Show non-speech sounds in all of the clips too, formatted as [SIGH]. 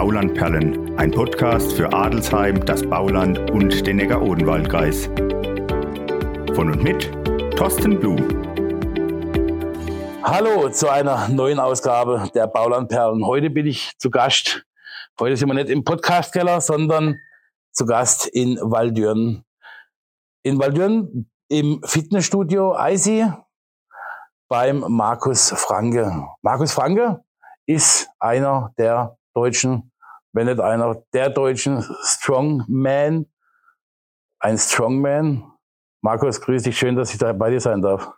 Baulandperlen, ein Podcast für Adelsheim, das Bauland und den Neckar-Odenwald-Kreis. Von und mit Thorsten Blum. Hallo zu einer neuen Ausgabe der Baulandperlen. Heute bin ich zu Gast. Heute sind wir nicht im Podcastkeller, sondern zu Gast in Waldürn. In Waldürn im Fitnessstudio Eisi beim Markus Franke. Markus Franke ist einer der deutschen, wenn nicht einer der deutschen Strongman, ein Strongman. Markus, grüß dich, schön, dass ich da bei dir sein darf.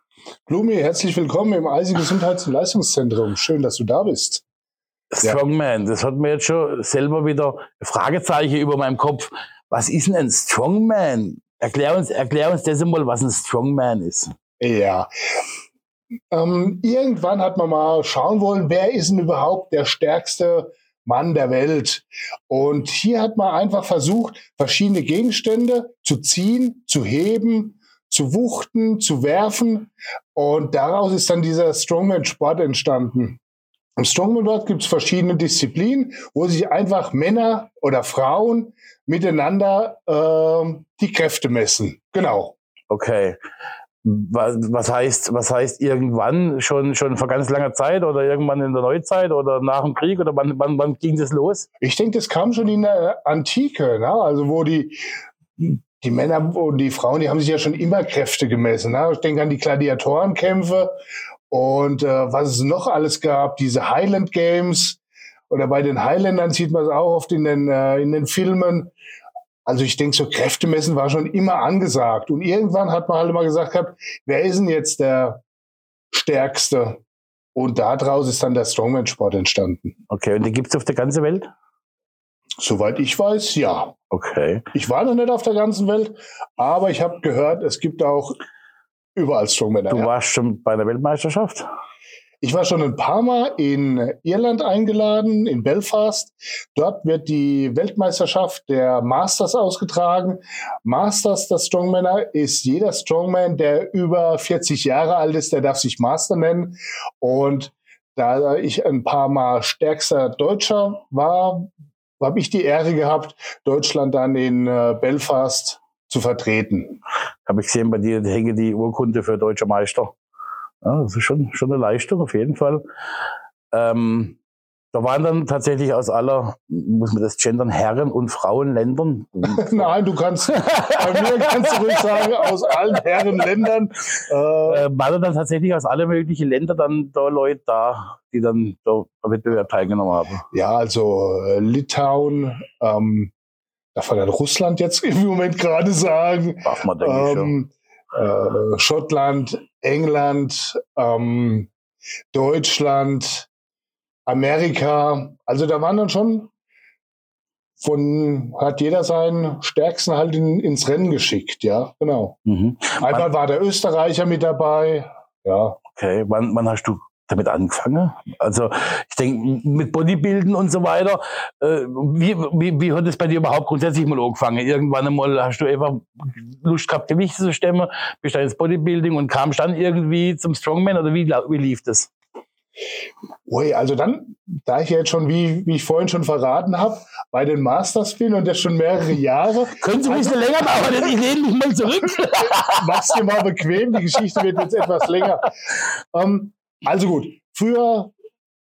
Blumi, herzlich willkommen im Eisi Gesundheits- und Leistungszentrum. Schön, dass du da bist. Strongman, das hat mir jetzt schon selber wieder Fragezeichen über meinem Kopf. Was ist denn ein Strongman? Erklär uns, erklär uns das einmal, was ein Strongman ist. Ja. Ähm, irgendwann hat man mal schauen wollen, wer ist denn überhaupt der stärkste Mann der Welt. Und hier hat man einfach versucht, verschiedene Gegenstände zu ziehen, zu heben, zu wuchten, zu werfen. Und daraus ist dann dieser Strongman-Sport entstanden. Im Strongman-Sport gibt es verschiedene Disziplinen, wo sich einfach Männer oder Frauen miteinander äh, die Kräfte messen. Genau. Okay. Was heißt, was heißt irgendwann? Schon, schon vor ganz langer Zeit oder irgendwann in der Neuzeit oder nach dem Krieg oder wann, wann, wann ging das los? Ich denke, das kam schon in der Antike, ne? also wo die, die Männer und die Frauen, die haben sich ja schon immer Kräfte gemessen. Ne? Ich denke an die Gladiatorenkämpfe und äh, was es noch alles gab, diese Highland Games oder bei den Highlandern sieht man es auch oft in den, äh, in den Filmen. Also ich denke, so Kräftemessen war schon immer angesagt. Und irgendwann hat man halt immer gesagt gehabt, wer ist denn jetzt der Stärkste? Und daraus ist dann der Strongman-Sport entstanden. Okay, und die gibt es auf der ganzen Welt? Soweit ich weiß, ja. Okay. Ich war noch nicht auf der ganzen Welt, aber ich habe gehört, es gibt auch überall Strongmänner. Du ja. warst schon bei der Weltmeisterschaft? Ich war schon ein paar Mal in Irland eingeladen, in Belfast. Dort wird die Weltmeisterschaft der Masters ausgetragen. Masters, das Strongmänner, ist jeder Strongman, der über 40 Jahre alt ist, der darf sich Master nennen. Und da ich ein paar Mal stärkster Deutscher war, habe ich die Ehre gehabt, Deutschland dann in äh, Belfast zu vertreten. Habe ich gesehen, bei dir hänge die Urkunde für deutscher Meister. Ja, das ist schon, schon eine Leistung, auf jeden Fall. Ähm, da waren dann tatsächlich aus aller, muss man das gendern, Herren- und Frauenländern. [LAUGHS] Nein, du kannst, bei mir kannst du ruhig sagen, aus allen Herrenländern. Äh, waren dann tatsächlich aus allen möglichen Ländern dann da Leute da, die dann da am Wettbewerb teilgenommen haben. Ja, also äh, Litauen, ähm, darf man dann Russland jetzt [LAUGHS] im Moment gerade sagen. Darf man, denke ich, schon. Äh, Schottland, England, ähm, Deutschland, Amerika. Also da waren dann schon von, hat jeder seinen Stärksten halt in, ins Rennen geschickt, ja, genau. Mhm. Einmal war der Österreicher mit dabei, ja. Okay, wann, wann hast du damit angefangen? Also ich denke, mit Bodybuilden und so weiter, äh, wie, wie, wie hat es bei dir überhaupt grundsätzlich mal angefangen? Irgendwann einmal hast du einfach Lust gehabt, Gewichte zu stemmen, bist dann ins Bodybuilding und kamst dann irgendwie zum Strongman oder wie, wie lief das? Ui, also dann, da ich jetzt schon, wie, wie ich vorhin schon verraten habe, bei den Masters bin und das schon mehrere Jahre, Können Sie ein bisschen länger dauern, ich lehne mich mal zurück. mach's dir mal bequem, die Geschichte wird jetzt etwas länger. Ähm, also gut, früher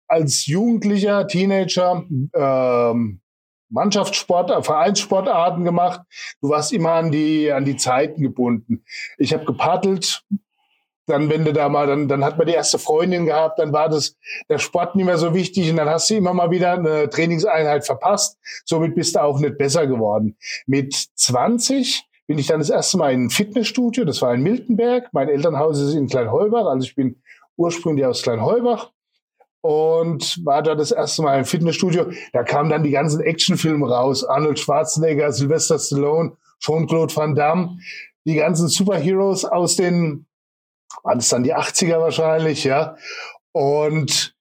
als Jugendlicher, Teenager, ähm, Mannschaftssport, äh, Vereinssportarten gemacht. Du warst immer an die, an die Zeiten gebunden. Ich habe gepaddelt. Dann, wenn du da mal, dann, dann hat man die erste Freundin gehabt, dann war das der Sport nicht mehr so wichtig und dann hast du immer mal wieder eine Trainingseinheit verpasst. Somit bist du auch nicht besser geworden. Mit 20 bin ich dann das erste Mal in ein Fitnessstudio, das war in Miltenberg. Mein Elternhaus ist in Kleinheubach, also ich bin ursprünglich aus Kleinheubach und war da das erste Mal im Fitnessstudio. Da kamen dann die ganzen Actionfilme raus. Arnold Schwarzenegger, Sylvester Stallone, Jean-Claude Van Damme, die ganzen Superheroes aus den, waren es dann die 80er wahrscheinlich, ja. Und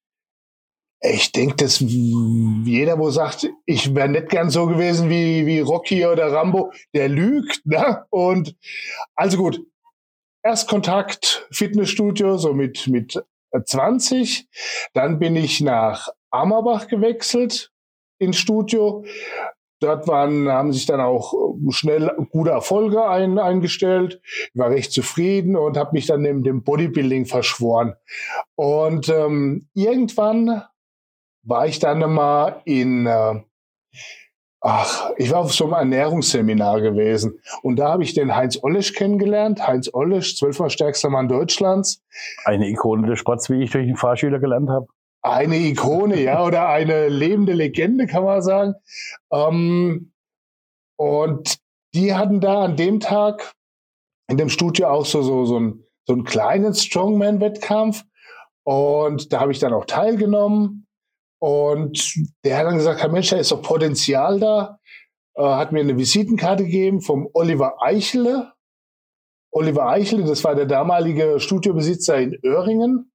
ich denke, dass jeder, wo sagt, ich wäre nicht gern so gewesen wie, wie Rocky oder Rambo, der lügt. Ne? Und also gut, Erstkontakt, Fitnessstudio, so mit, mit 20. Dann bin ich nach Ammerbach gewechselt ins Studio. Dort waren, haben sich dann auch schnell gute Erfolge ein, eingestellt. Ich war recht zufrieden und habe mich dann in dem Bodybuilding verschworen. Und ähm, irgendwann war ich dann mal in, äh, ach, ich war auf so einem Ernährungsseminar gewesen. Und da habe ich den Heinz Ollisch kennengelernt. Heinz Ollisch, zwölfmal stärkster Mann Deutschlands. Eine Ikone des Sports, wie ich durch einen Fahrschüler gelernt habe. Eine Ikone, ja, oder eine lebende Legende, kann man sagen. Ähm, und die hatten da an dem Tag in dem Studio auch so, so, so, ein, so einen kleinen Strongman-Wettkampf. Und da habe ich dann auch teilgenommen. Und der hat dann gesagt, Herr Mensch, da ist doch Potenzial da. Äh, hat mir eine Visitenkarte gegeben vom Oliver Eichele. Oliver Eichele, das war der damalige Studiobesitzer in Öhringen.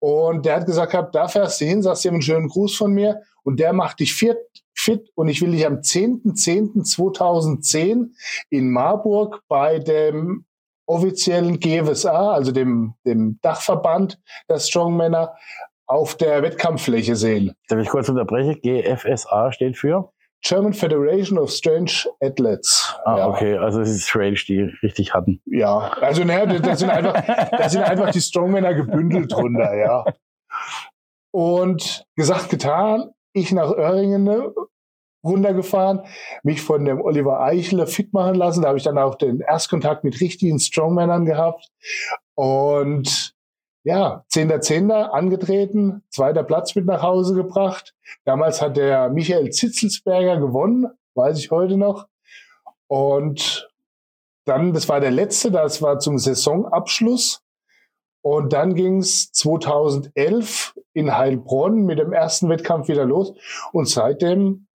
Und der hat gesagt, da fährst du hin, sagst dir einen schönen Gruß von mir und der macht dich fit, fit und ich will dich am 10.10.2010 in Marburg bei dem offiziellen GFSA, also dem, dem Dachverband der Strongmänner, auf der Wettkampffläche sehen. Darf ich kurz unterbrechen? GFSA steht für? German Federation of Strange Athletes. Ah, ja. okay, also es ist Strange, die richtig hatten. Ja, also naja, da sind einfach, da sind einfach die Strongmänner gebündelt drunter, ja. Und gesagt, getan, ich nach Öhringen ne, runtergefahren, mich von dem Oliver Eichler fit machen lassen. Da habe ich dann auch den Erstkontakt mit richtigen Strongmännern gehabt. Und ja, Zehnter Zehnter angetreten, zweiter Platz mit nach Hause gebracht. Damals hat der Michael Zitzelsberger gewonnen, weiß ich heute noch. Und dann, das war der letzte, das war zum Saisonabschluss. Und dann ging es 2011 in Heilbronn mit dem ersten Wettkampf wieder los. Und seitdem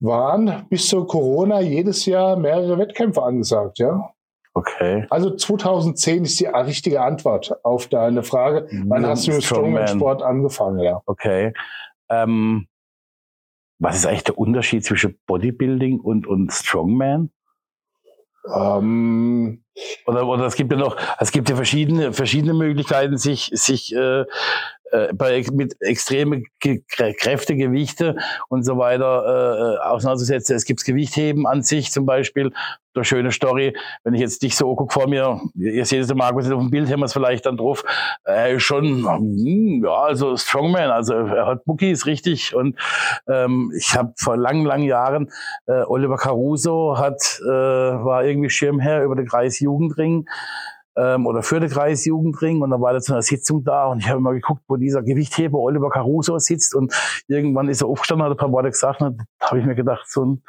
waren bis zur Corona jedes Jahr mehrere Wettkämpfe angesagt, ja. Okay. Also 2010 ist die richtige Antwort auf deine Frage. Wann hast du mit Strongman-Sport angefangen? Ja. Okay. Ähm, was ist eigentlich der Unterschied zwischen Bodybuilding und, und Strongman? Ähm, oder, oder es gibt ja noch, es gibt ja verschiedene, verschiedene Möglichkeiten, sich, sich äh, äh, bei, mit extreme Kräfte, Gewichte und so weiter äh, äh, auseinanderzusetzen. Es gibt Gewichtheben an sich zum Beispiel. Eine schöne Story. Wenn ich jetzt dich so gucke vor mir, ihr seht es, der Markus auf dem Bild, haben wir es vielleicht dann drauf. Er ist schon, hm, ja, also Strongman, also er hat Bookies, richtig. Und ähm, ich habe vor langen, langen Jahren, äh, Oliver Caruso hat, äh, war irgendwie Schirmherr über den Kreis Jugendring ähm, oder für den Kreis Jugendring und dann war da zu einer Sitzung da und ich habe mal geguckt, wo dieser Gewichtheber Oliver Caruso sitzt und irgendwann ist er aufgestanden, hat ein paar Worte gesagt und da habe ich mir gedacht, so ein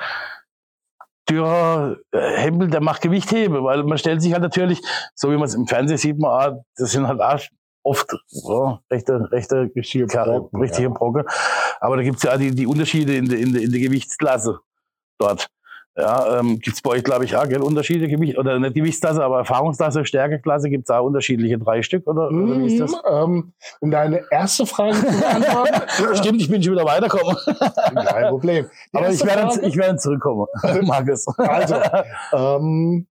Dürer äh, Hempel, der macht Gewichthebe, weil man stellt sich halt natürlich, so wie man es im Fernsehen sieht, man, ah, das sind halt auch oft so, rechte, rechte richtige Brocken, richtige ja. Brocken. Aber da gibt's ja die, die Unterschiede in der, in, der, in der Gewichtsklasse dort. Ja, ähm, gibt es bei euch, glaube ich, auch gell, Unterschiede, Gewicht, oder nicht Gewichtsklasse, aber Erfahrungsklasse, Stärkeklasse, gibt es auch unterschiedliche drei Stück, oder, oder wie ist das? Mm, ähm, um deine erste Frage zu beantworten. [LAUGHS] Stimmt, ich bin schon wieder weitergekommen. Kein Problem. Die aber ich werde, ich werde zurückkommen, [LAUGHS] Markus. Also, ähm,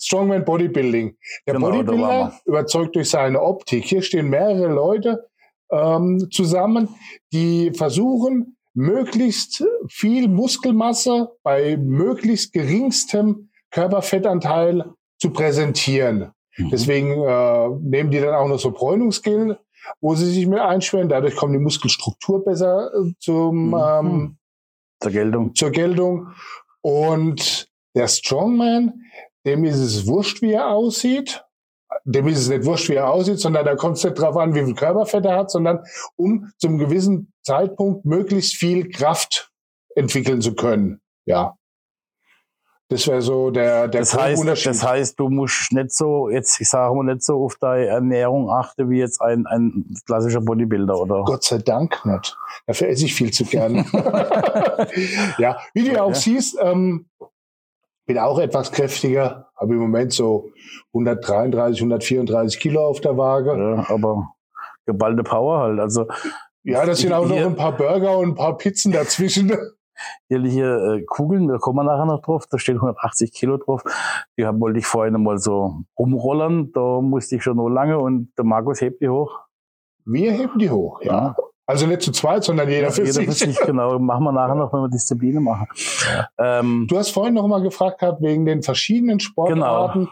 Strongman Bodybuilding. Der genau, Bodybuilder überzeugt durch seine Optik. Hier stehen mehrere Leute ähm, zusammen, die versuchen, möglichst viel Muskelmasse bei möglichst geringstem Körperfettanteil zu präsentieren. Mhm. Deswegen äh, nehmen die dann auch noch so Bräunungsgel, wo sie sich mit einschwören. Dadurch kommt die Muskelstruktur besser äh, zum, mhm. ähm, zur Geltung. Zur Geltung. Und der Strongman, dem ist es wurscht, wie er aussieht dem ist es nicht wurscht, wie er aussieht, sondern da kommt es nicht drauf an, wie viel Körperfett er hat, sondern um zum gewissen Zeitpunkt möglichst viel Kraft entwickeln zu können. Ja. Das wäre so der, der das heißt, Unterschied. Das heißt, du musst nicht so, jetzt, ich sage mal, nicht so auf deine Ernährung achten wie jetzt ein, ein klassischer Bodybuilder, oder? Gott sei Dank nicht. Dafür esse ich viel zu gern. [LAUGHS] ja, wie du ja auch siehst, ähm, bin auch etwas kräftiger, habe im Moment so 133, 134 Kilo auf der Waage. Ja, aber geballte Power halt. Also ja, das sind auch noch ein paar Burger und ein paar Pizzen dazwischen. [LAUGHS] Ehrliche äh, Kugeln, da kommen wir nachher noch drauf, da steht 180 Kilo drauf. Die haben, wollte ich vorhin mal so rumrollern, da musste ich schon noch lange und der Markus hebt die hoch. Wir heben die hoch, ja. ja. Also nicht zu zweit, sondern jeder Ja, für jeder sich. für sich, genau. Machen wir nachher noch, wenn wir Disziplinen machen. Ähm, Du hast vorhin noch mal gefragt gehabt wegen den verschiedenen Sportarten.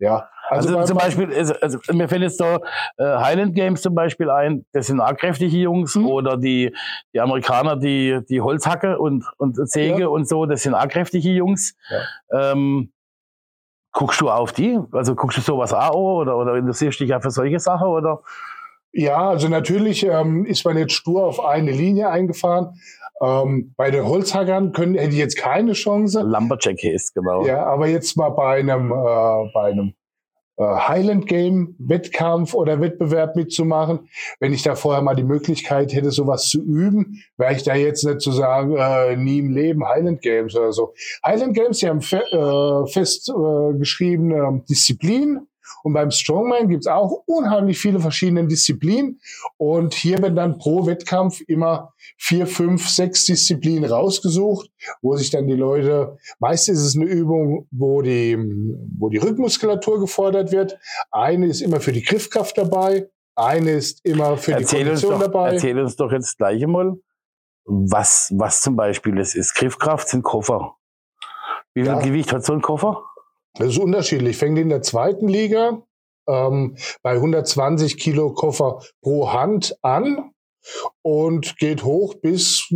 Ja, also, bei- zum bei- Beispiel, also, also, mir fällt jetzt da äh, Highland Games zum Beispiel ein. Das sind auch kräftige Jungs. Mhm. Oder die, die Amerikaner, die, die Holzhacke und, und Säge Ja. und so, das sind auch kräftige Jungs. Ähm, guckst du auf die? Also guckst du sowas auch oder, oder interessierst du dich ja für solche Sachen? Oder? Ja, also natürlich ähm, ist man jetzt stur auf eine Linie eingefahren. Ähm, bei den Holzhackern können, hätte ich jetzt keine Chance. Lumberjack ist, genau. Ja, aber jetzt mal bei einem, äh, bei einem äh, Highland Game Wettkampf oder Wettbewerb mitzumachen, wenn ich da vorher mal die Möglichkeit hätte, sowas zu üben, wäre ich da jetzt nicht zu sagen, äh, nie im Leben Highland Games oder so. Highland Games, die haben fe äh, fest äh, geschriebene Disziplinen. Und beim Strongman gibt's auch unheimlich viele verschiedene Disziplinen. Und hier werden dann pro Wettkampf immer vier, fünf, sechs Disziplinen rausgesucht, wo sich dann die Leute, meist ist es eine Übung, wo die, wo die Rückmuskulatur gefordert wird. Eine ist immer für die Griffkraft dabei. Eine ist immer für Erzähl die Kondition doch, dabei. erzähl uns doch jetzt gleich einmal, was, was zum Beispiel das ist. Griffkraft sind Koffer. Wie viel Ja. Gewicht hat so ein Koffer? Das ist unterschiedlich. Fängt in der zweiten Liga ähm, bei 120 Kilo Koffer pro Hand an und geht hoch bis,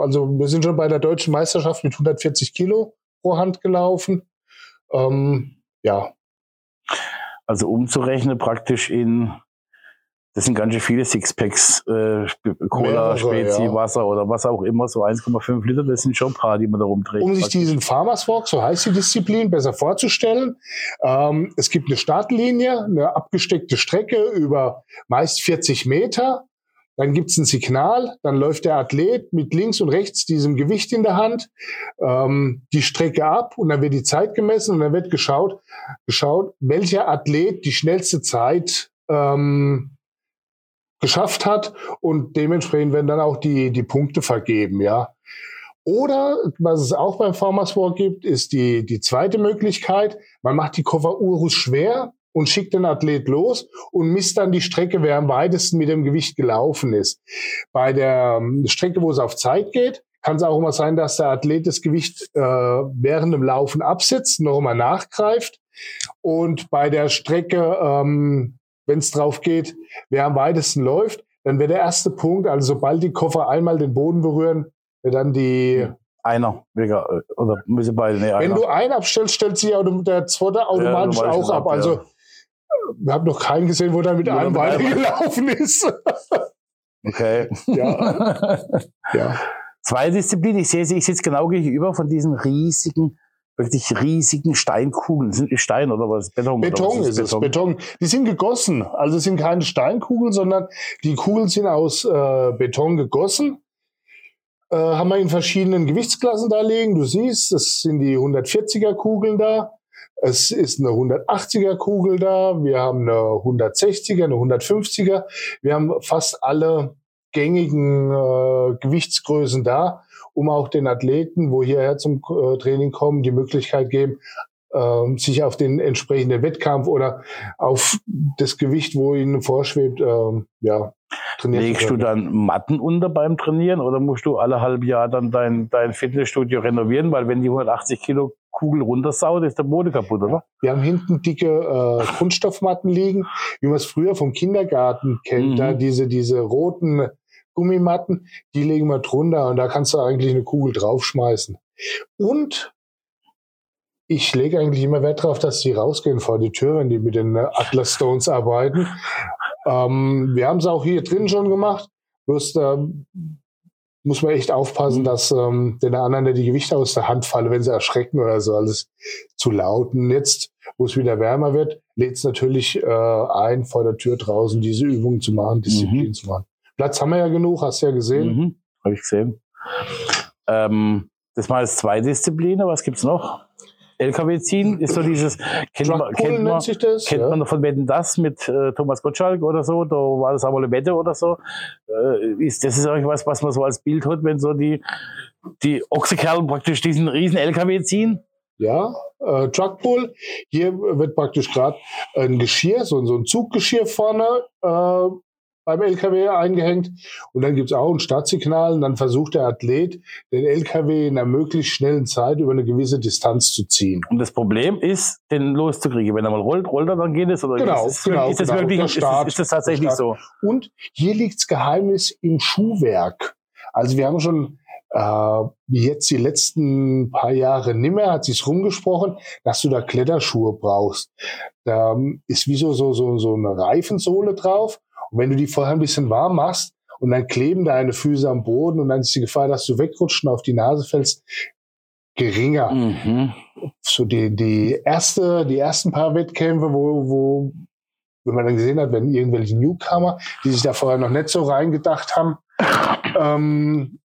also wir sind schon bei der deutschen Meisterschaft mit 140 Kilo pro Hand gelaufen. Ähm, ja, Also umzurechnen praktisch in, das sind ganz schön viele Sixpacks, äh, Cola, Mehrere, Spezi, ja. Wasser oder was auch immer, so 1,5 Liter, das sind schon ein paar, die man da rumträgt. um sich diesen Farmers Walk, so heißt die Disziplin, besser vorzustellen. Ähm, es gibt eine Startlinie, eine abgesteckte Strecke über meist 40 Meter. Dann gibt's ein Signal, dann läuft der Athlet mit links und rechts diesem Gewicht in der Hand ähm, die Strecke ab und dann wird die Zeit gemessen und dann wird geschaut, geschaut, welcher Athlet die schnellste Zeit ähm, geschafft hat und dementsprechend werden dann auch die, die Punkte vergeben, ja. Oder was es auch beim Walk gibt, ist die, die zweite Möglichkeit. Man macht die Koffer Urus schwer und schickt den Athlet los und misst dann die Strecke, wer am weitesten mit dem Gewicht gelaufen ist. Bei der ähm, Strecke, wo es auf Zeit geht, kann es auch immer sein, dass der Athlet das Gewicht äh, während dem Laufen absetzt, noch einmal nachgreift. Und bei der Strecke, ähm, wenn es drauf geht, wer am weitesten läuft, dann wird der erste Punkt, also sobald die Koffer einmal den Boden berühren, wird dann die, Einer, äh, oder müssen beide, nee, wenn du einen abstellst, stellt sich der zweite automatisch automatisch auch ab. ab, Also ja. wir haben noch keinen gesehen, wo der mit einem mit einem- weitergelaufen ist. Okay. [LAUGHS] ja, [LAUGHS] ja. Zwei Disziplinen, ich sehe sie, ich sitze genau gegenüber von diesen riesigen, wirklich riesigen Steinkugeln. Sind die Stein oder was? Beton, Beton was ist es, Beton. Die sind gegossen. Also es sind keine Steinkugeln, sondern die Kugeln sind aus äh, Beton gegossen. Äh, haben wir in verschiedenen Gewichtsklassen da liegen. Du siehst, das sind die 140er Kugeln da. Es ist eine 180er Kugel da. Wir haben eine 160er, eine 150er. Wir haben fast alle gängigen äh, Gewichtsgrößen da, um auch den Athleten, wo hierher zum äh, Training kommen, die Möglichkeit geben, ähm, sich auf den entsprechenden Wettkampf oder auf das Gewicht, wo ihnen vorschwebt, ähm, ja, trainieren Legst du dann Matten unter beim Trainieren oder musst du alle halbe Jahr dann dein, dein Fitnessstudio renovieren? Weil wenn die 180 Kilo Kugel runtersaut, ist der Boden kaputt, oder? Wir haben hinten dicke äh, [LAUGHS] Kunststoffmatten liegen, wie man es früher vom Kindergarten kennt. Mhm. Da diese, diese roten Gummimatten, die legen wir drunter und da kannst du eigentlich eine Kugel draufschmeißen. Und ich lege eigentlich immer Wert darauf, dass die rausgehen vor die Tür, wenn die mit den äh, Atlas Stones arbeiten. Ähm, wir haben es auch hier drin schon gemacht. Bloß da muss man echt aufpassen, dass ähm, den anderen nicht die Gewichte aus der Hand fallen, wenn sie erschrecken oder so. Alles zu laut. Und jetzt, wo es wieder wärmer wird, lädt es natürlich äh, ein, vor der Tür draußen diese Übungen zu machen, Disziplin Mhm. zu machen. Platz haben wir ja genug, hast du ja gesehen. Mhm. Habe ich gesehen. Ähm, das war jetzt zwei Disziplinen. Was gibt's noch? LKW ziehen ist so dieses, kennt man, kennt man, das. Kennt ja. man von Wetten das mit äh, Thomas Gottschalk oder so? Da war das aber eine Wette oder so. Äh, ist, das ist eigentlich was, was man so als Bild hat, wenn so die, die Ochsekerlen praktisch diesen riesen LKW ziehen. Ja, äh, Truckpull. Hier wird praktisch gerade ein Geschirr, so, so ein Zuggeschirr vorne äh, beim LKW eingehängt und dann gibt es auch ein Startsignal und dann versucht der Athlet, den LKW in einer möglichst schnellen Zeit über eine gewisse Distanz zu ziehen. Und das Problem ist, den loszukriegen. Wenn er mal rollt, rollt er, dann geht es? Oder Genau, ist, es, genau, ist das genau. wirklich, ist, Start, ist, das tatsächlich so? Und hier liegt das Geheimnis im Schuhwerk. Also wir haben schon äh, jetzt die letzten paar Jahre nimmer, hat sich's rumgesprochen, dass du da Kletterschuhe brauchst. Da ähm, ist wie so, so, so, so eine Reifensohle drauf. Und wenn du die vorher ein bisschen warm machst und dann kleben deine Füße am Boden und dann ist die Gefahr, dass du wegrutscht und auf die Nase fällst, geringer. Mhm. So die, die erste, die ersten paar Wettkämpfe, wo, wo, wenn man dann gesehen hat, wenn irgendwelche Newcomer, die sich da vorher noch nicht so reingedacht haben, [COUGHS] ähm,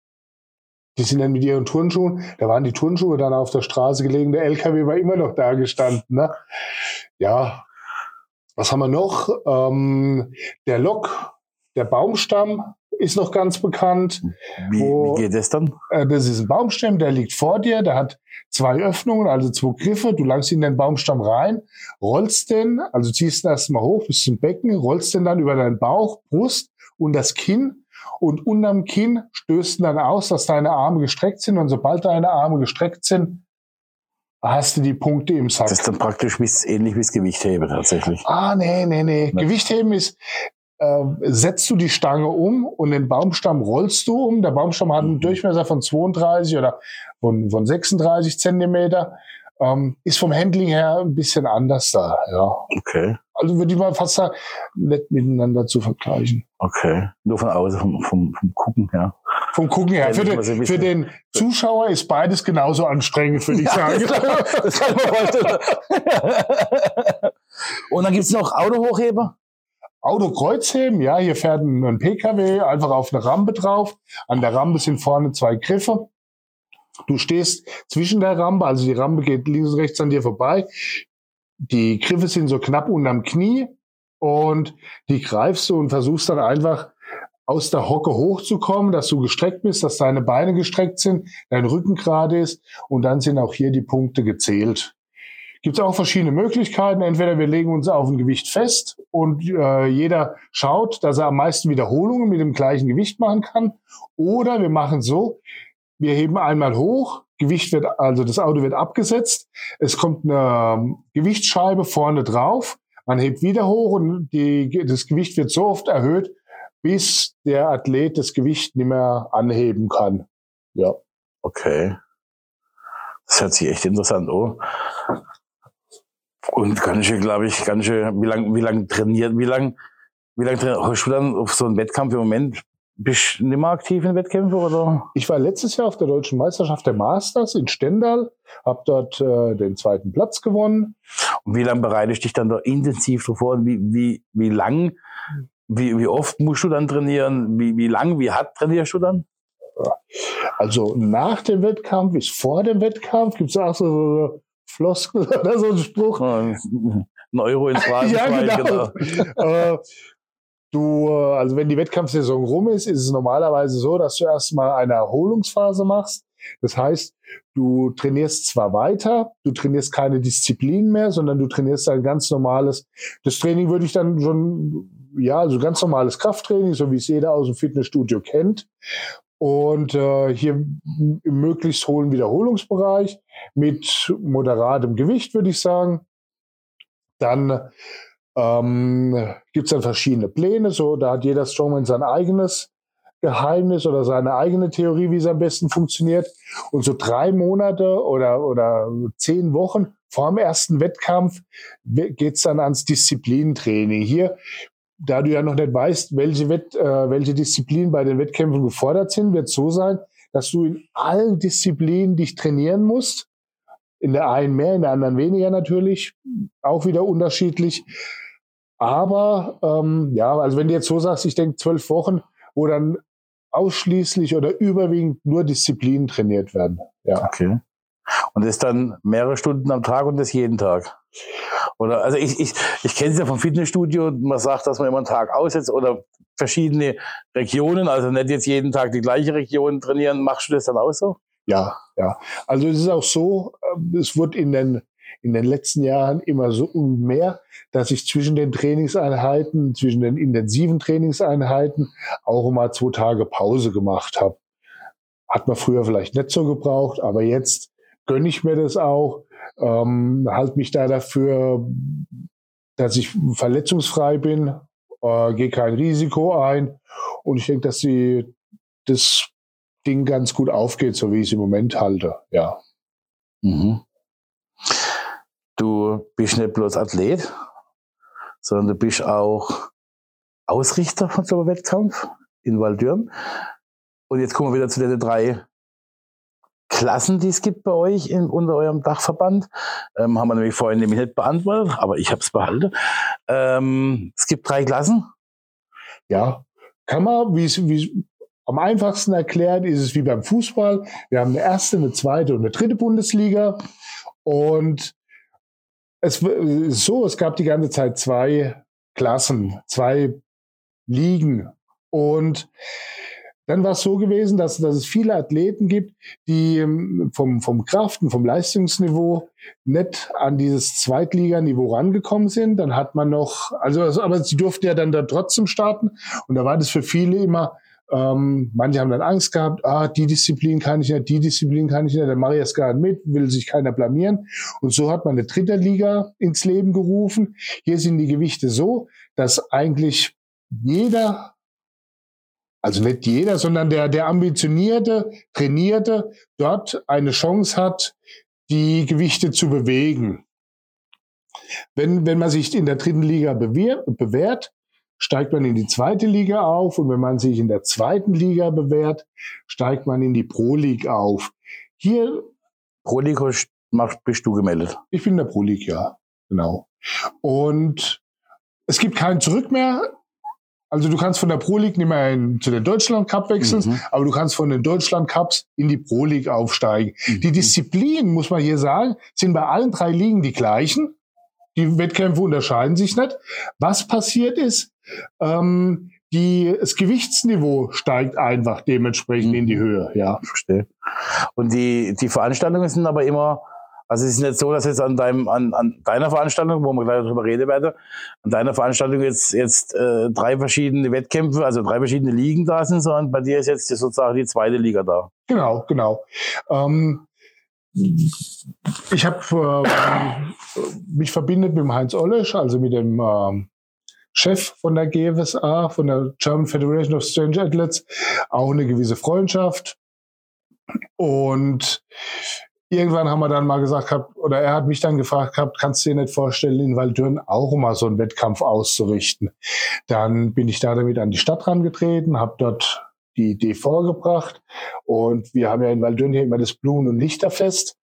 die sind dann mit ihren Turnschuhen, da waren die Turnschuhe dann auf der Straße gelegen, der LKW war immer noch da gestanden. Ne? Ja, was haben wir noch? Ähm, der Lok, der Baumstamm ist noch ganz bekannt. Wie, Wo- wie geht das dann? Äh, Das ist ein Baumstamm, der liegt vor dir, der hat zwei Öffnungen, also zwei Griffe. Du langst in den Baumstamm rein, rollst den, also ziehst ihn erstmal hoch bis zum Becken, rollst den dann über deinen Bauch, Brust und das Kinn. Und unterm Kinn stößt dann aus, dass deine Arme gestreckt sind. Und sobald deine Arme gestreckt sind, hast du die Punkte im Sack. Das ist dann praktisch wie's, ähnlich wie das Gewichtheben tatsächlich. Ah, nee, nee, nee. Ne. Gewichtheben ist, äh, setzt du die Stange um und den Baumstamm rollst du um. Der Baumstamm hat einen Mhm. Durchmesser von 32 oder von, von 36 Zentimeter. Ähm, ist vom Handling her ein bisschen anders da, ja. Okay, Also würde ich mal fast sagen, nicht miteinander zu vergleichen. okay. Nur von außen, vom, vom, vom Gucken, ja. Vom Gucken her. Für den, für den Zuschauer ist beides genauso anstrengend, würde ich sagen. das kann mir vorstellen. [LAUGHS] Und dann gibt's noch Autohochheber. Autokreuzheben, ja, hier fährt ein, ein PKW einfach auf eine Rampe drauf. An der Rampe sind vorne zwei Griffe. Du stehst zwischen der Rampe, also die Rampe geht links und rechts an dir vorbei. Die Griffe sind so knapp unterm Knie und die greifst du und versuchst dann einfach aus der Hocke hochzukommen, dass du gestreckt bist, dass deine Beine gestreckt sind, dein Rücken gerade ist und dann sind auch hier die Punkte gezählt. Gibt es auch verschiedene Möglichkeiten. Entweder wir legen uns auf ein Gewicht fest und äh, jeder schaut, dass er am meisten Wiederholungen mit dem gleichen Gewicht machen kann. Oder wir machen so, wir heben einmal hoch, Gewicht wird, also das Auto wird abgesetzt, es kommt eine ähm, Gewichtsscheibe vorne drauf, man hebt wieder hoch und die, das Gewicht wird so oft erhöht, bis der Athlet das Gewicht nicht mehr anheben kann. Ja. Okay. Das hört sich echt interessant an. Und ganz schön, glaube ich, ganz schön, wie lang, wie lang trainiert, wie lang, wie lang trainiert, hast du dann auf so einen Wettkampf im Moment, bist du nicht mehr aktiv in Wettkämpfen oder? Ich war letztes Jahr auf der deutschen Meisterschaft der Masters in Stendal, habe dort äh, den zweiten Platz gewonnen. Und wie lange bereitest du dich dann da intensiv drauf vor? Wie, wie, wie lang, wie, wie oft musst du dann trainieren? Wie, wie lang, wie hart trainierst du dann? Also nach dem Wettkampf ist vor dem Wettkampf, gibt es auch so, so Floskel [LAUGHS] oder so ein Spruch. Ein Euro ins [LAUGHS] Phrasenschwein, Ja, genau. [LAUGHS] äh, du, äh, also wenn die Wettkampfsaison rum ist, ist es normalerweise so, dass du erstmal eine Erholungsphase machst. Das heißt, du trainierst zwar weiter, du trainierst keine Disziplin mehr, sondern du trainierst ein ganz normales, das Training würde ich dann schon, ja, also ganz normales Krafttraining, so wie es jeder aus dem Fitnessstudio kennt. Und äh, hier im möglichst hohen Wiederholungsbereich mit moderatem Gewicht, würde ich sagen. Dann ähm, gibt es dann verschiedene Pläne. So, da hat jeder Strongman sein eigenes Geheimnis oder seine eigene Theorie, wie es am besten funktioniert. Und so drei Monate oder, oder zehn Wochen vor dem ersten Wettkampf geht's dann ans Disziplintraining. Hier, da du ja noch nicht weißt, welche, Wett, äh, welche Disziplinen bei den Wettkämpfen gefordert sind, wird so sein, dass du in allen Disziplinen dich trainieren musst. In der einen mehr, in der anderen weniger natürlich. Auch wieder unterschiedlich. Aber ähm, ja, also wenn du jetzt so sagst, ich denke zwölf Wochen, wo dann ausschließlich oder überwiegend nur Disziplinen trainiert werden. Ja. Okay. Und das dann mehrere Stunden am Tag und das jeden Tag. Oder also ich, ich, ich kenne es ja vom Fitnessstudio, man sagt, dass man immer einen Tag aussetzt oder verschiedene Regionen, also nicht jetzt jeden Tag die gleiche Region trainieren. Machst du das dann auch so? Ja, ja. Also es ist auch so, äh, es wird in den in den letzten Jahren immer so mehr, dass ich zwischen den Trainingseinheiten, zwischen den intensiven Trainingseinheiten auch mal zwei Tage Pause gemacht habe. Hat man früher vielleicht nicht so gebraucht, aber jetzt gönne ich mir das auch, ähm, halte mich da dafür, dass ich verletzungsfrei bin, äh, gehe kein Risiko ein und ich denke, dass sie das Ding ganz gut aufgeht, so wie ich es im Moment halte. Ja. Mhm. Du bist nicht bloß Athlet, sondern du bist auch Ausrichter von so einem Wettkampf in Waldürn. Und jetzt kommen wir wieder zu den drei Klassen, die es gibt bei euch in, unter eurem Dachverband. Ähm, haben wir nämlich vorhin nämlich nicht beantwortet, aber ich habe es behalten. Ähm, es gibt drei Klassen. Ja, kann man, wie es am einfachsten erklärt, ist es wie beim Fußball. Wir haben eine erste, eine zweite und eine dritte Bundesliga. Und es ist so, es gab die ganze Zeit zwei Klassen, zwei Ligen. Und dann war es so gewesen, dass, dass es viele Athleten gibt, die ähm, vom, vom Kraften, vom Leistungsniveau nicht an dieses Zweitliganiveau rangekommen sind. Dann hat man noch, also, also aber sie durften ja dann da trotzdem starten. Und da war das für viele immer, ähm, manche haben dann Angst gehabt, ah, die Disziplin kann ich nicht, die Disziplin kann ich nicht, dann mache ich es gar nicht mit, will sich keiner blamieren. Und so hat man eine dritte Liga ins Leben gerufen. Hier sind die Gewichte so, dass eigentlich jeder also nicht jeder, sondern der, der ambitionierte, trainierte dort eine Chance hat, die Gewichte zu bewegen. Wenn, wenn man sich in der dritten Liga bewährt, bewährt, steigt man in die zweite Liga auf und wenn man sich in der zweiten Liga bewährt, steigt man in die Pro League auf. Hier Pro League bist du gemeldet. Ich bin in der Pro League, ja, genau. Und es gibt kein Zurück mehr. Also du kannst von der Pro League nicht mehr in, zu den Deutschland Cup wechseln, mhm. aber du kannst von den Deutschland Cups in die Pro League aufsteigen. Mhm. Die Disziplinen, muss man hier sagen, sind bei allen drei Ligen die gleichen. Die Wettkämpfe unterscheiden sich nicht. Was passiert ist, ähm, die, das Gewichtsniveau steigt einfach dementsprechend mhm. in die mhm. Höhe. Ja, verstehe. Und die, die Veranstaltungen sind aber immer also es ist nicht so, dass jetzt an deinem, an, an deiner Veranstaltung, wo wir gleich darüber reden werden, an deiner Veranstaltung jetzt jetzt äh, drei verschiedene Wettkämpfe, also drei verschiedene Ligen da sind, sondern bei dir ist jetzt sozusagen die zweite Liga da. Genau, genau. Ähm, ich habe äh, mich verbindet mit dem Heinz Ollesch, also mit dem äh, Chef von der GFSA, von der German Federation of Strange Athletes, auch eine gewisse Freundschaft. Und irgendwann haben wir dann mal gesagt gehabt, oder er hat mich dann gefragt gehabt, kannst du dir nicht vorstellen, in Waldürn auch mal so einen Wettkampf auszurichten? Dann bin ich da damit an die Stadt rangetreten, habe dort die Idee vorgebracht und wir haben ja in Waldürn hier immer das Blumen- und Lichterfest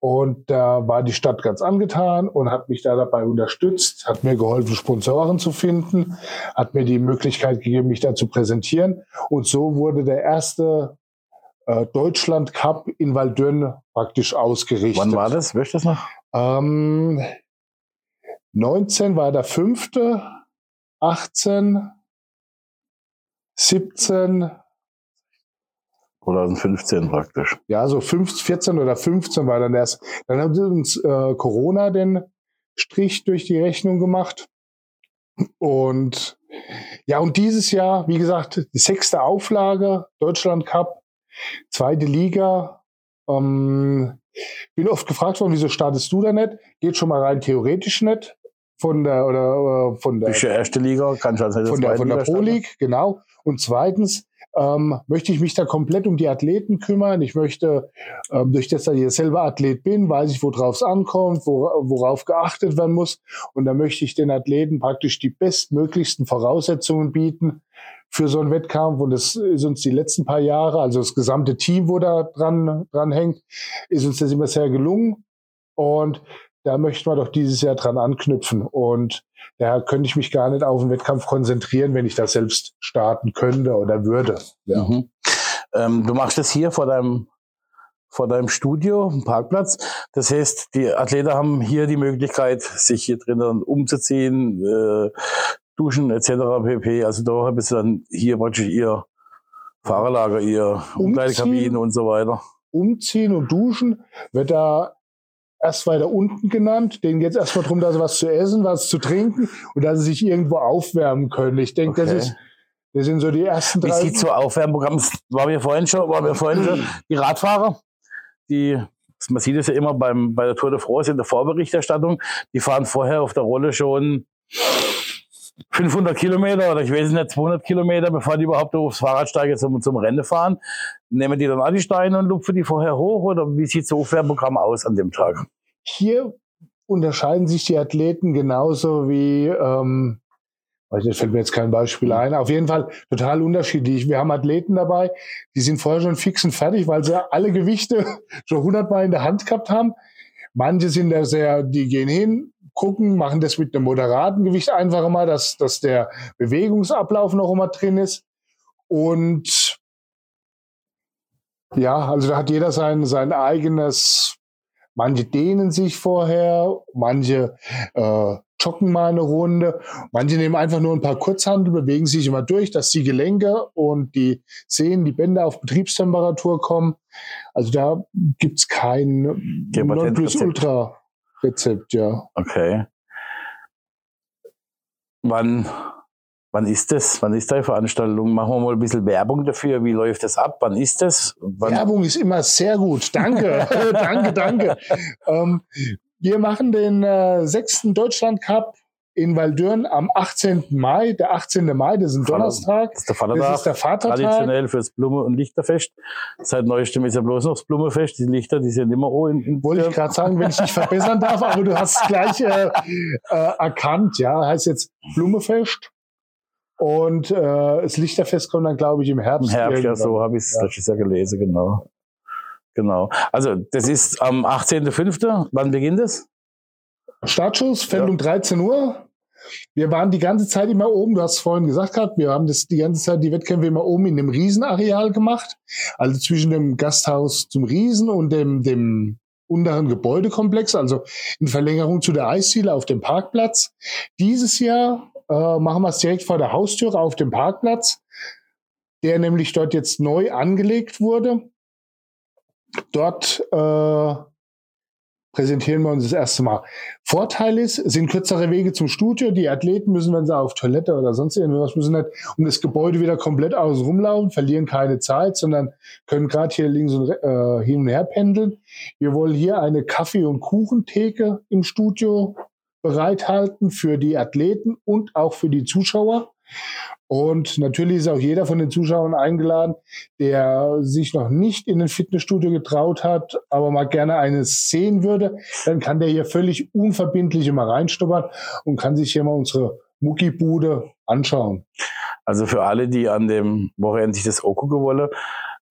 und da war die Stadt ganz angetan und hat mich da dabei unterstützt, hat mir geholfen, Sponsoren zu finden, hat mir die Möglichkeit gegeben, mich da zu präsentieren. Und so wurde der erste äh, Deutschland Cup in Waldürn praktisch ausgerichtet. Wann war das? Weißt du das noch? Ähm, 19 war der fünfte, 18, 17, 2015 praktisch. Ja, so 15, 14 oder 15 war dann erst. Dann haben sie uns äh, Corona den Strich durch die Rechnung gemacht. Und ja, und dieses Jahr, wie gesagt, die sechste Auflage, Deutschland Cup, Zweite Liga. Ähm, bin oft gefragt worden, wieso startest du da nicht? Geht schon mal rein theoretisch nicht. Von der oder äh, von der. Bist erste Liga, kann schon sein. Von der, von der Pro League, genau. Und zweitens ähm, möchte ich mich da komplett um die Athleten kümmern. Ich möchte, ähm, durch das ich selber Athlet bin, weiß ich, worauf es ankommt, wora, worauf geachtet werden muss. Und da möchte ich den Athleten praktisch die bestmöglichsten Voraussetzungen bieten, für so einen Wettkampf. Und das ist uns die letzten paar Jahre, also das gesamte Team, wo da dran, dran hängt, ist uns das immer sehr gelungen. Und da möchten wir doch dieses Jahr dran anknüpfen. Und da könnte ich mich gar nicht auf den Wettkampf konzentrieren, wenn ich das selbst starten könnte oder würde. Ja. Mhm. Ähm, du machst das hier vor deinem vor deinem Studio, im Parkplatz. Das heißt, die Athleten haben hier die Möglichkeit, sich hier drinnen umzuziehen, äh, Duschen etc. pp. Also da haben sie dann hier praktisch ihr Fahrerlager, ihr Umkleidekabine und so weiter. Umziehen und duschen wird da erst weiter unten genannt. Denen geht es erstmal darum, dass sie was zu essen, was zu trinken und dass sie sich irgendwo aufwärmen können. Ich denke, okay. das ist das sind so die ersten drei. Wie sieht so Aufwärmprogramm? Waren wir vorhin schon, waren wir vorhin schon die Radfahrer, die man sieht es ja immer beim, bei der Tour de France in der Vorberichterstattung, die fahren vorher auf der Rolle schon 500 Kilometer oder ich weiß nicht, 200 Kilometer, bevor die überhaupt aufs Fahrrad steigen zum, zum Rennen fahren. Nehmen die dann auch die Steine und lupfen die vorher hoch oder wie sieht so Aufwärmprogramm aus an dem Tag? Hier unterscheiden sich die Athleten genauso wie, ähm, das fällt mir jetzt kein Beispiel ein. Auf jeden Fall total unterschiedlich. Wir haben Athleten dabei, die sind vorher schon fix und fertig, weil sie alle Gewichte [LAUGHS] schon hundertmal in der Hand gehabt haben. Manche sind da sehr, die gehen hin, gucken, machen das mit einem moderaten Gewicht einfach mal, dass, dass der Bewegungsablauf noch immer drin ist. Und ja, also da hat jeder sein, sein eigenes, manche dehnen sich vorher, manche äh, joggen mal eine Runde, manche nehmen einfach nur ein paar Kurzhandel, bewegen sich immer durch, dass die Gelenke und die Sehnen, die Bänder auf Betriebstemperatur kommen. Also da gibt's kein Nonplusultra. Rezept, ja. Okay. Wann, wann ist das? Wann ist deine Veranstaltung? Machen wir mal ein bisschen Werbung dafür. Wie läuft das ab? Wann ist das? Wann? Werbung ist immer sehr gut. Danke, [LAUGHS] danke, danke. Ähm, wir machen den äh, sechsten Deutschland Cup in Waldürn am 18. Mai. Der 18. Mai, das ist ein Donnerstag. Das ist der Vatertag. Das ist der Vatertag. Traditionell fürs Blume- und Lichterfest. Seit neuestem ist ja bloß noch das Blumefest. Die Lichter, die sind immer in, in Wollte ich gerade sagen, wenn ich dich verbessern darf, aber du hast es gleich äh, äh, erkannt. Ja, heißt jetzt Blumefest. Und äh, das Lichterfest kommt dann, glaube ich, im Herbst. Im Herbst, irgendwann. ja, so habe ich es ja. letztes Jahr gelesen, genau. Genau. Also, das ist am 18.05. Wann beginnt es? Startschuss, fällt ja. 13 Uhr. Wir waren die ganze Zeit immer oben, du hast es vorhin gesagt gehabt, wir haben das die ganze Zeit die Wettkämpfe immer oben in dem Riesenareal gemacht, also zwischen dem Gasthaus zum Riesen und dem, dem unteren Gebäudekomplex, also in Verlängerung zu der Eisziele auf dem Parkplatz. Dieses Jahr äh, machen wir es direkt vor der Haustür auf dem Parkplatz, der nämlich dort jetzt neu angelegt wurde. Dort äh, präsentieren wir uns das erste Mal. Vorteil ist, sind kürzere Wege zum Studio. Die Athleten müssen, wenn sie auf Toilette oder sonst irgendwas müssen nicht um das Gebäude wieder komplett außen rumlaufen, verlieren keine Zeit, sondern können gerade hier links und äh, hin und her pendeln. Wir wollen hier eine Kaffee- und Kuchentheke im Studio bereithalten für die Athleten und auch für die Zuschauer. Und natürlich ist auch jeder von den Zuschauern eingeladen, der sich noch nicht in ein Fitnessstudio getraut hat, aber mal gerne eines sehen würde. Dann kann der hier völlig unverbindlich immer reinstuppern und kann sich hier mal unsere Muckibude anschauen. Also für alle, die an dem Wochenende sich das Oko gewolle,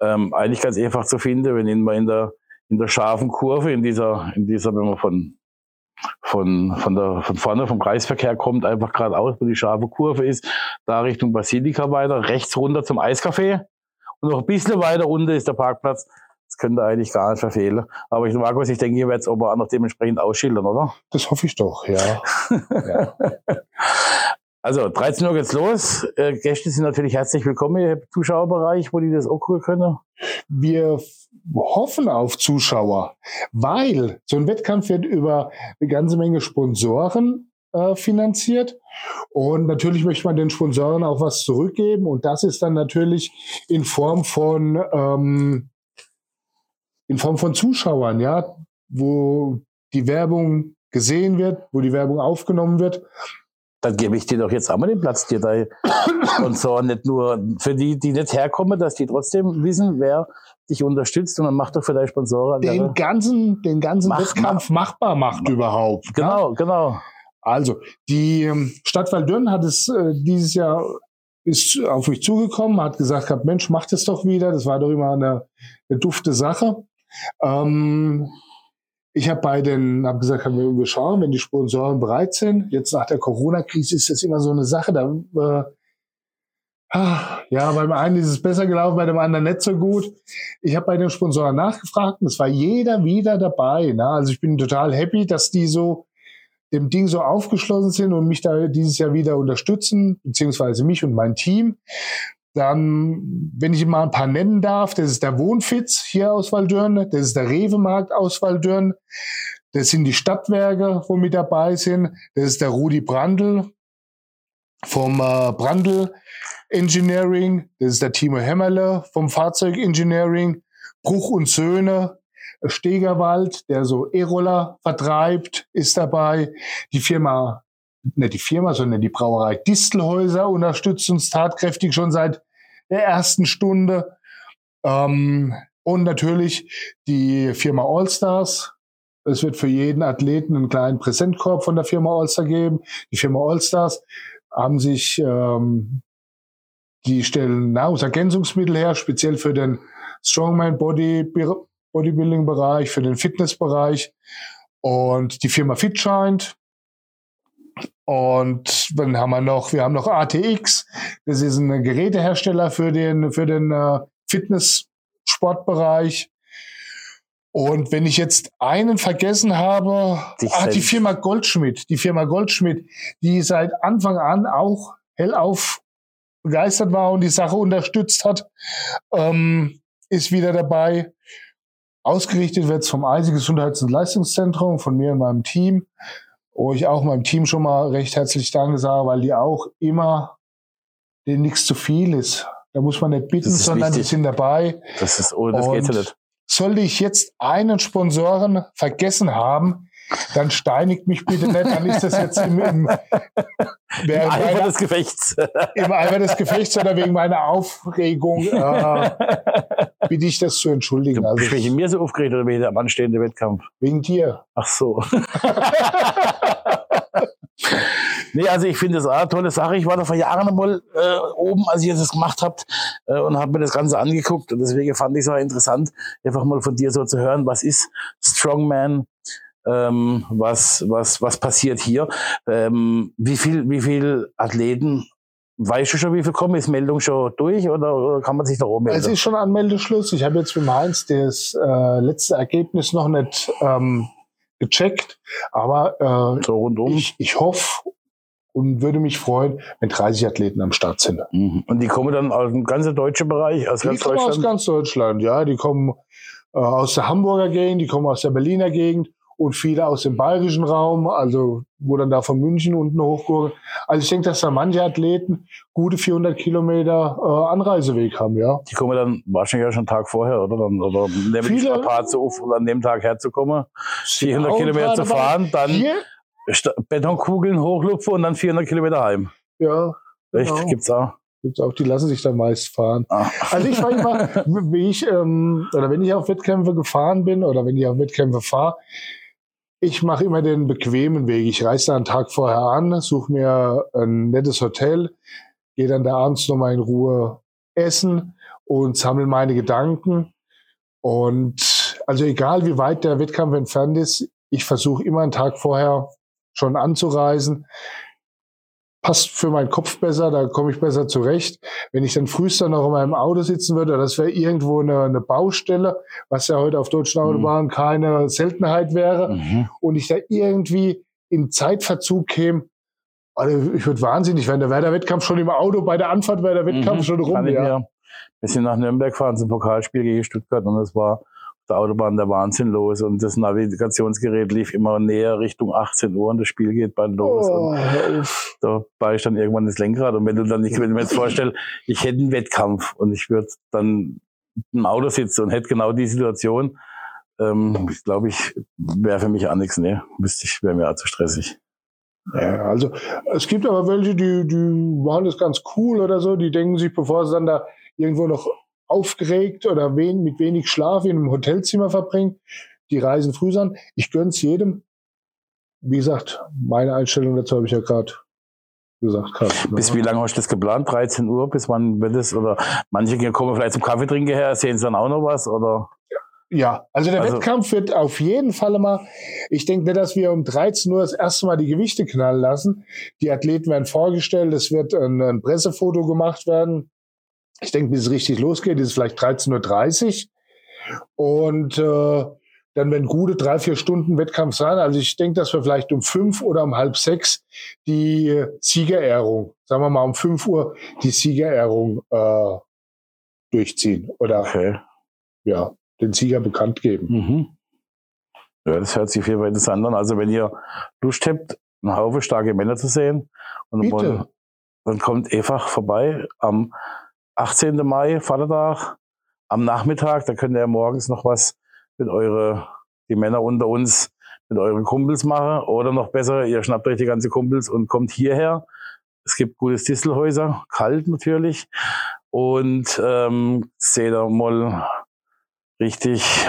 ähm, eigentlich ganz einfach zu finden, wenn man in der, in der scharfen Kurve, in dieser, in dieser, wenn man von von, von, der, von vorne vom Kreisverkehr kommt, einfach geradeaus, wo die scharfe Kurve ist, da Richtung Basilika weiter, rechts runter zum Eiscafé und noch ein bisschen weiter unten ist der Parkplatz. Das könnte eigentlich gar nicht verfehlen. Aber ich, Markus, ich denke, ihr werdet es aber auch noch dementsprechend ausschildern, oder? Das hoffe ich doch, ja. [LAUGHS] ja. Also 13 Uhr geht's los. Äh, Gäste sind natürlich herzlich willkommen im Zuschauerbereich, wo die das auch gucken können. Wir hoffen auf Zuschauer, weil so ein Wettkampf wird über eine ganze Menge Sponsoren äh, finanziert. Und natürlich möchte man den Sponsoren auch was zurückgeben. Und das ist dann natürlich in Form von, ähm, in Form von Zuschauern, ja, wo die Werbung gesehen wird, wo die Werbung aufgenommen wird. Dann gebe ich dir doch jetzt einmal den Platz, dir da und so nicht nur für die, die nicht herkommen, dass die trotzdem wissen, wer dich unterstützt und dann macht doch für deine Sponsoren. Den ganzen, den ganzen mach, Wettkampf mach, machbar macht mach, überhaupt. Genau, ja? genau. Also, die ähm, Stadt Waldürn hat es äh, dieses Jahr ist auf mich zugekommen, hat gesagt gehabt, Mensch, mach das doch wieder. Das war doch immer eine, eine dufte Sache. Ähm, ich habe bei den, habe gesagt, wir schauen, wenn die Sponsoren bereit sind. Jetzt nach der Corona-Krise ist das immer so eine Sache. Da, äh, ah, ja, beim einen ist es besser gelaufen, bei dem anderen nicht so gut. Ich habe bei den Sponsoren nachgefragt und es war jeder wieder dabei. Ne? Also ich bin total happy, dass die so dem Ding so aufgeschlossen sind und mich da dieses Jahr wieder unterstützen, beziehungsweise mich und mein Team. Dann, wenn ich mal ein paar nennen darf, das ist der Wohnfitz hier aus Waldürn, das ist der Rewe-Markt aus Waldürn, Das sind die Stadtwerke, wo mit dabei sind. Das ist der Rudi Brandl vom äh, Brandl Engineering. Das ist der Timo Hämmerle vom Fahrzeug Engineering. Bruch und Söhne. Stegerwald, der so E-Roller vertreibt, ist dabei. Die Firma, nicht die Firma, sondern die Brauerei Distelhäuser unterstützt uns tatkräftig schon seit der ersten Stunde. Ähm, und natürlich die Firma Allstars. Es wird für jeden Athleten einen kleinen Präsentkorb von der Firma Allstar geben. Die Firma Allstars haben sich, ähm, die stellen Nahrungsergänzungsmittel her, speziell für den Strongman Body, Bodybuilding Bereich, für den Fitnessbereich. Und die Firma FitShind, und dann haben wir noch, wir haben noch ATX, das ist ein Gerätehersteller für den, für den äh, Fitness-Sportbereich. Und wenn ich jetzt einen vergessen habe, ah, die Firma Goldschmidt, die Firma Goldschmidt, die seit Anfang an auch hellauf begeistert war und die Sache unterstützt hat, ähm, ist wieder dabei. Ausgerichtet wird es vom Eisig Gesundheits- und Leistungszentrum, von mir und meinem Team wo ich auch meinem Team schon mal recht herzlich Danke sage, weil die auch immer denen nichts zu viel ist. Da muss man nicht bitten, sondern wichtig. die sind dabei. Das ist, oh, das Und geht ja nicht. Sollte ich jetzt einen Sponsoren vergessen haben, dann steinigt mich bitte nicht, dann ist das jetzt im, im, Im Eifer des Gefechts. Im Eifer des Gefechts oder wegen meiner Aufregung äh, bitte ich das zu entschuldigen. Du also, ich mir so aufgeregt oder wegen am anstehenden Wettkampf? Wegen dir. Ach so. [LAUGHS] nee, also ich finde das eine tolle Sache. Ich war da vor Jahren einmal äh, oben, als ihr das gemacht habt äh, und habe mir das Ganze angeguckt. Und deswegen fand ich es auch interessant, einfach mal von dir so zu hören, was ist Strongman? Ähm, was, was, was passiert hier. Ähm, wie viel, wie viel Athleten Weißt du schon, wie viel kommen? Ist Meldung schon durch oder, oder kann man sich da rummelden? Es ist schon Anmeldeschluss. Ich habe jetzt mit Heinz das äh, letzte Ergebnis noch nicht ähm, gecheckt. Aber äh, so rundum. Ich, ich hoffe und würde mich freuen, wenn 30 Athleten am Start sind. Mhm. Und die kommen dann aus dem ganzen deutschen Bereich, aus die ganz kommen Deutschland? aus ganz Deutschland, ja. Die kommen äh, aus der Hamburger Gegend, die kommen aus der Berliner Gegend und viele aus dem bayerischen Raum, also wo dann da von München unten hochgucken. Also ich denke, dass da manche Athleten gute 400 Kilometer äh, Anreiseweg haben, ja. Die kommen dann wahrscheinlich auch schon einen Tag vorher, oder? Dann, oder nehmen viele, die Strapaze auf, um an dem Tag herzukommen, 400 Kilometer zu fahren, dann hier? Betonkugeln hochlupfen und dann 400 Kilometer heim. Ja. Echt? Genau. Gibt's auch? Gibt's auch, die lassen sich dann meist fahren. Ah. Also ich war immer, [LAUGHS] wie ich, ähm, oder wenn ich auf Wettkämpfe gefahren bin oder wenn ich auf Wettkämpfe fahre, ich mache immer den bequemen Weg. Ich reise da einen Tag vorher an, suche mir ein nettes Hotel, gehe dann da abends nochmal in Ruhe essen und sammle meine Gedanken. Und also egal wie weit der Wettkampf entfernt ist, ich versuche immer einen Tag vorher schon anzureisen passt für meinen Kopf besser, da komme ich besser zurecht. Wenn ich dann frühester noch in meinem Auto sitzen würde, das wäre irgendwo eine, eine, Baustelle, was ja heute auf deutschen mhm. Autobahnen mhm. keine Seltenheit wäre, mhm. und ich da irgendwie in Zeitverzug käme, also ich würde wahnsinnig werden. Da wäre der Wettkampf schon im Auto, bei der Anfahrt wäre der Wettkampf mhm. schon rum. Ja. Ein bisschen nach Nürnberg fahren zum Pokalspiel gegen Stuttgart und das war der Autobahn der Wahnsinn los und das Navigationsgerät lief immer näher Richtung 18 Uhr und das Spiel geht bald los. Oh, da war ich dann irgendwann das Lenkrad und wenn du dann nicht, wenn ich mir jetzt vorstelle, [LAUGHS] ich hätte einen Wettkampf und ich würde dann im Auto sitzen und hätte genau die Situation, ähm, glaube ich, wäre für mich auch nichts, ne? Müsste ich, wäre mir auch zu stressig. Ja, also es gibt aber welche, die, die machen das ganz cool oder so, die denken sich, bevor sie dann da irgendwo noch aufgeregt oder wen, mit wenig Schlaf in einem Hotelzimmer verbringt. Die reisen früh an. Ich gönn's jedem. Wie gesagt, meine Einstellung dazu habe ich ja gerade gesagt. Grad, ne? Bis wie lange hast du das geplant? 13 Uhr? Bis wann wird es? Oder manche kommen vielleicht zum Kaffee trinken her, sehen sie dann auch noch was? Oder? Ja, also der also, Wettkampf wird auf jeden Fall mal, ich denke nicht, dass wir um 13 Uhr das erste Mal die Gewichte knallen lassen. Die Athleten werden vorgestellt, es wird ein, ein Pressefoto gemacht werden. Ich denke, bis es richtig losgeht, ist es vielleicht 13.30 Uhr. Und äh, dann werden gute drei, vier Stunden Wettkampf sein. Also ich denke, dass wir vielleicht um fünf oder um halb sechs die Siegerehrung, sagen wir mal um fünf Uhr, die Siegerehrung äh, durchziehen oder okay. ja, den Sieger bekannt geben. Mhm. Ja, das hört sich viel interessant an. Also wenn ihr Lust habt, einen Haufen starke Männer zu sehen, und Bitte. dann kommt einfach vorbei am 18. Mai, Vatertag, am Nachmittag, da könnt ihr morgens noch was mit eure, die Männer unter uns, mit euren Kumpels machen. Oder noch besser, ihr schnappt euch die ganze Kumpels und kommt hierher. Es gibt gutes Distelhäuser, kalt natürlich. Und ähm, seht ihr mal richtig,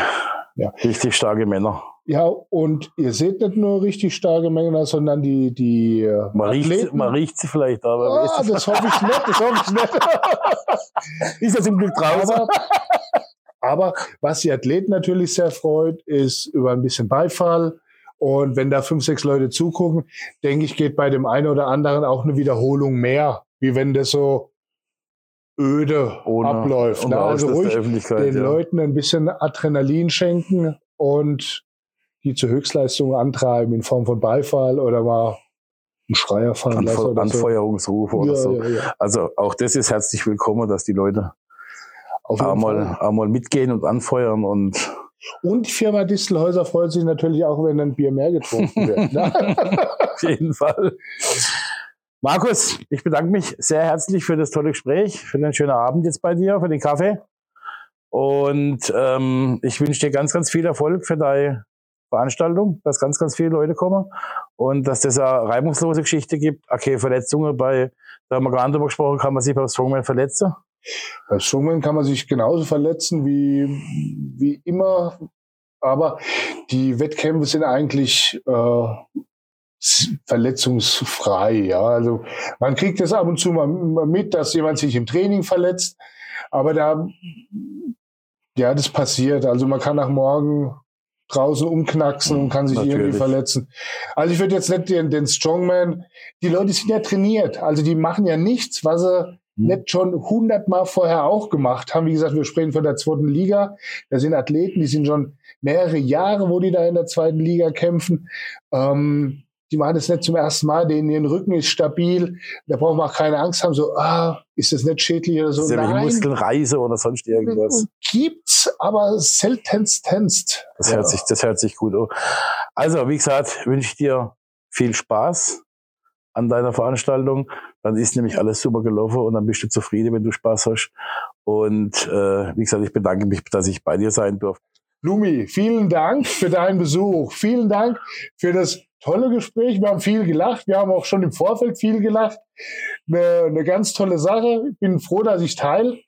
Ja. richtig starke Männer. Ja, und ihr seht nicht nur richtig starke Männer, sondern die, die äh, Man riecht, man riecht sie vielleicht, aber Ah, das hoffe ich nicht, das hoffe ich nicht. [LAUGHS] ist ja zum Glück draußen. Aber, aber was die Athleten natürlich sehr freut, ist über ein bisschen Beifall. Und wenn da fünf, sechs Leute zugucken, denke ich, geht bei dem einen oder anderen auch eine Wiederholung mehr, wie wenn das so öde Ohne- abläuft. unter Ne? Also ruhig den ja. Leuten ein bisschen Adrenalin schenken und die zur Höchstleistung antreiben in Form von Beifall oder mal einen Schreier fallen lassen Anfe oder so. Anfeuerungsrufe oder Ja, so. ja, ja. Also auch das ist herzlich willkommen, dass die Leute einmal, einmal mitgehen und anfeuern und Und die Firma Distelhäuser freut sich natürlich auch, wenn ein Bier mehr getrunken wird. Ne? [LAUGHS] auf jeden Fall. Markus, ich bedanke mich sehr herzlich für das tolle Gespräch, für den schönen Abend jetzt bei dir, für den Kaffee. Und ähm, ich wünsche dir ganz, ganz viel Erfolg für deine Veranstaltung, dass ganz, ganz viele Leute kommen und dass das eine reibungslose Geschichte gibt. Okay, Verletzungen bei, da haben wir gerade drüber gesprochen, kann man sich beim Strongman verletzen. Bei Strongman kann man sich genauso verletzen wie, wie immer. Aber die Wettkämpfe sind eigentlich äh, verletzungsfrei. Ja, also man kriegt das ab und zu mal mit, dass jemand sich im Training verletzt. Aber da, ja, das passiert. Also man kann nach morgen draußen umknacksen und kann sich irgendwie Natürlich. verletzen. Also ich würde jetzt nicht den, den Strongman, die Leute sind ja trainiert. Also die machen ja nichts, was sie nicht schon hundertmal vorher auch gemacht haben. Wie gesagt, wir sprechen von der zweiten Liga. Da sind Athleten, die sind schon mehrere Jahre, wo die da in der zweiten Liga kämpfen. Ähm, die machen das nicht zum ersten Mal, denen ihren Rücken ist stabil. Da brauchen wir auch keine Angst haben, so, ah, ist das nicht schädlich oder so. Ist ja Nein, Muskelreise oder sonst irgendwas. gibt's, aber seltenst. Das, hört sich, das hört sich gut an. Also, wie gesagt, wünsche ich dir viel Spaß an deiner Veranstaltung. Dann ist nämlich alles super gelaufen und dann bist du zufrieden, wenn du Spaß hast. Und äh, wie gesagt, ich bedanke mich, dass ich bei dir sein durfte. Lumi, vielen Dank für deinen Besuch. Vielen Dank für das tolle Gespräch. Wir haben viel gelacht. Wir haben auch schon im Vorfeld viel gelacht. Eine, eine ganz tolle Sache. Ich bin froh, dass ich Teil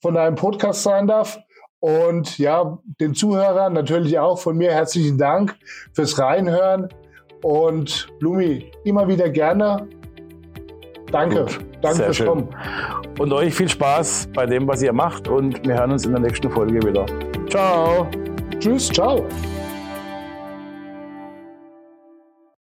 von deinem Podcast sein darf. Und ja, den Zuhörern natürlich auch von mir herzlichen Dank fürs Reinhören. Und Lumi, immer wieder gerne. Danke. Gut, Danke sehr fürs schön. Kommen. Und euch viel Spaß bei dem, was ihr macht. Und wir hören uns in der nächsten Folge wieder. Ciao. Tschüss, ciao.